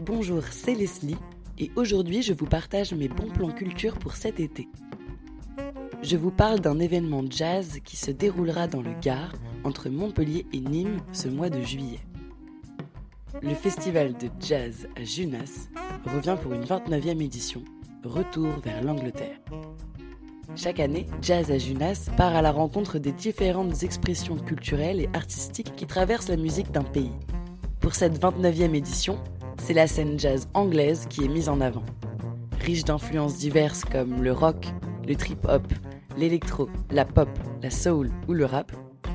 Bonjour, c'est Leslie et aujourd'hui je vous partage mes bons plans culture pour cet été. Je vous parle d'un événement jazz qui se déroulera dans le Gard entre Montpellier et Nîmes ce mois de juillet. Le festival de jazz à Junas revient pour une 29e édition, retour vers l'Angleterre. Chaque année, Jazz à Junas part à la rencontre des différentes expressions culturelles et artistiques qui traversent la musique d'un pays. Pour cette 29e édition, c'est la scène jazz anglaise qui est mise en avant. Riche d'influences diverses comme le rock, le trip-hop, l'électro, la pop, la soul ou le rap,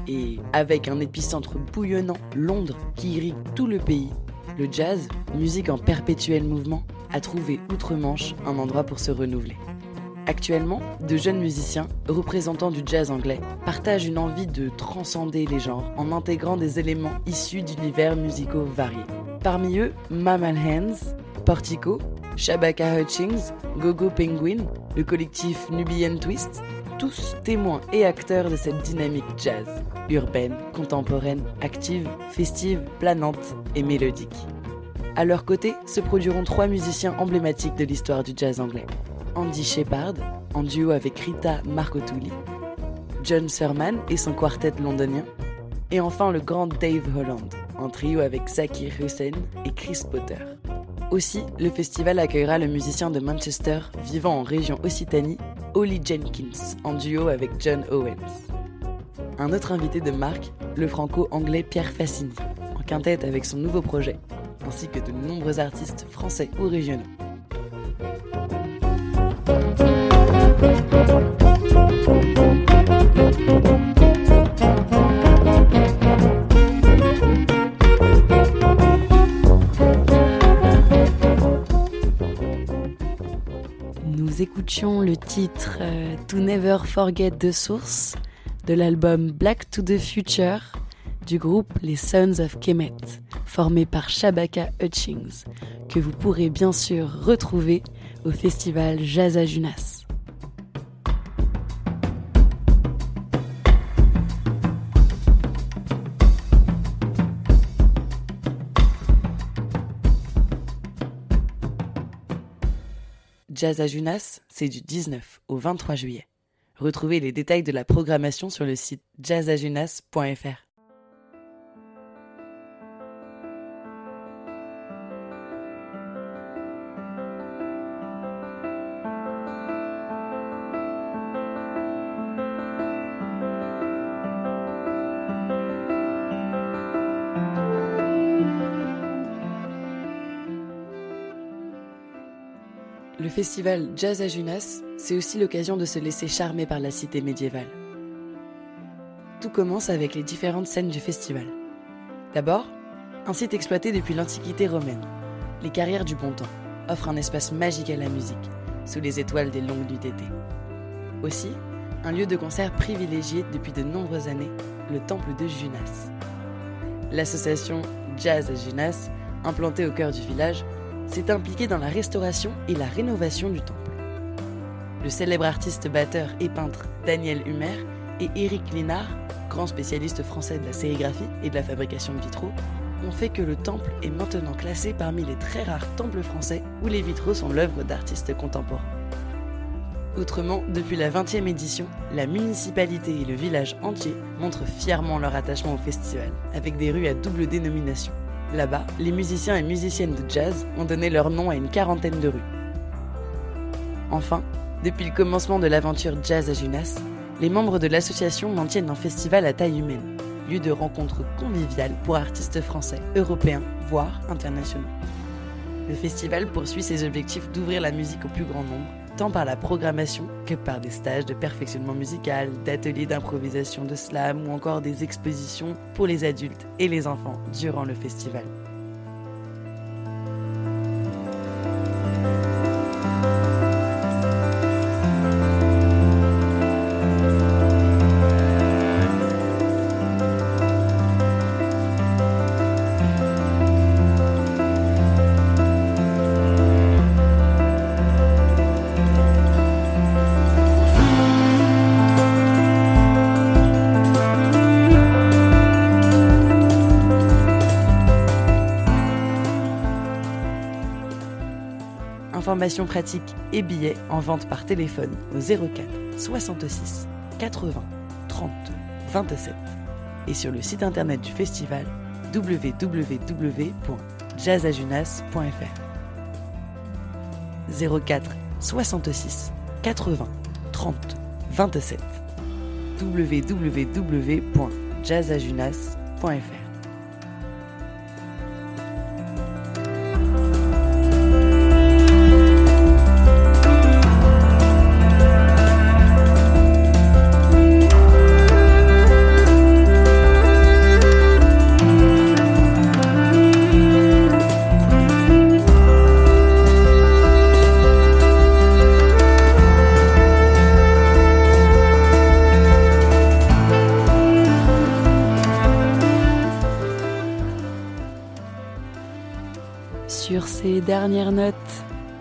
et avec un épicentre bouillonnant, Londres, qui irrigue tout le pays, le jazz, musique en perpétuel mouvement, a trouvé outre-Manche un endroit pour se renouveler. Actuellement, de jeunes musiciens, représentants du jazz anglais, partagent une envie de transcender les genres en intégrant des éléments issus d'univers musicaux variés. Parmi eux, Mammal Hands, Portico, Shabaka Hutchings, Gogo Penguin, le collectif Nubian Twist, tous témoins et acteurs de cette dynamique jazz, urbaine, contemporaine, active, festive, planante et mélodique. À leur côté se produiront trois musiciens emblématiques de l'histoire du jazz anglais. Andy Shepard, en duo avec Rita Marcotuli, John Serman et son quartet londonien, et enfin le grand Dave Holland, en trio avec Zakir Hussain et Chris Potter. Aussi, le festival accueillera le musicien de Manchester vivant en région Occitanie, Holly Jenkins, en duo avec John Owens. Un autre invité de marque, le franco-anglais Pierre Fassini, en quintette avec son nouveau projet, ainsi que de nombreux artistes français ou régionaux. Le titre euh, To Never Forget the Source de l'album Black to the Future du groupe Les Sons of Kemet, formé par Shabaka Hutchings, que vous pourrez bien sûr retrouver au festival Jazz Junas. Jazz à Junas, c'est du 19 au 23 juillet. Retrouvez les détails de la programmation sur le site jazzajunas.fr. Le festival Jazz à Junas, c'est aussi l'occasion de se laisser charmer par la cité médiévale. Tout commence avec les différentes scènes du festival. D'abord, un site exploité depuis l'Antiquité romaine. Les carrières du bon temps offrent un espace magique à la musique, sous les étoiles des longues nuits d'été. Aussi, un lieu de concert privilégié depuis de nombreuses années, le temple de Junas. L'association Jazz à Junas, implantée au cœur du village, s'est impliqué dans la restauration et la rénovation du temple. Le célèbre artiste batteur et peintre Daniel Humer et Éric Linard, grand spécialiste français de la sérigraphie et de la fabrication de vitraux, ont fait que le temple est maintenant classé parmi les très rares temples français où les vitraux sont l'œuvre d'artistes contemporains. Autrement, depuis la 20e édition, la municipalité et le village entier montrent fièrement leur attachement au festival, avec des rues à double dénomination. Là-bas, les musiciens et musiciennes de jazz ont donné leur nom à une quarantaine de rues. Enfin, depuis le commencement de l'aventure Jazz à Junas, les membres de l'association maintiennent un festival à taille humaine, lieu de rencontre conviviale pour artistes français, européens, voire internationaux. Le festival poursuit ses objectifs d'ouvrir la musique au plus grand nombre, tant par la programmation que par des stages de perfectionnement musical, d'ateliers d'improvisation de slam ou encore des expositions pour les adultes et les enfants durant le festival. Informations pratiques et billets en vente par téléphone au 04 66 80 30 27 et sur le site internet du festival www.jazzajunas.fr 04 66 80 30 27 www.jazzajunas.fr Sur ces dernières notes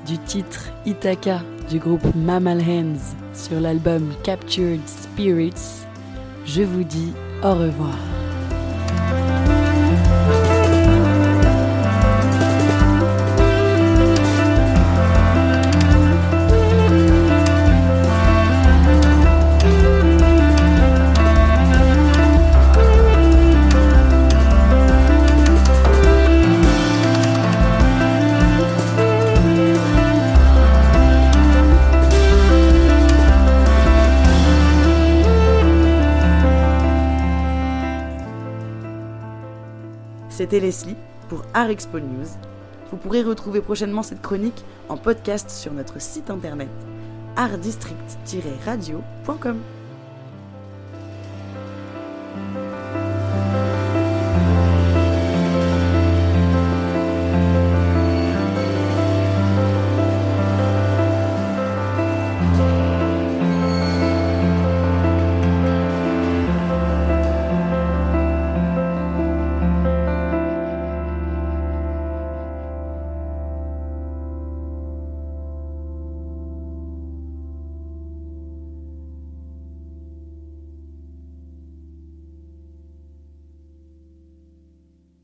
du titre Itaka du groupe Mammal Hands sur l'album Captured Spirits, je vous dis au revoir. C'était Leslie pour Art Expo News. Vous pourrez retrouver prochainement cette chronique en podcast sur notre site internet artdistrict-radio.com.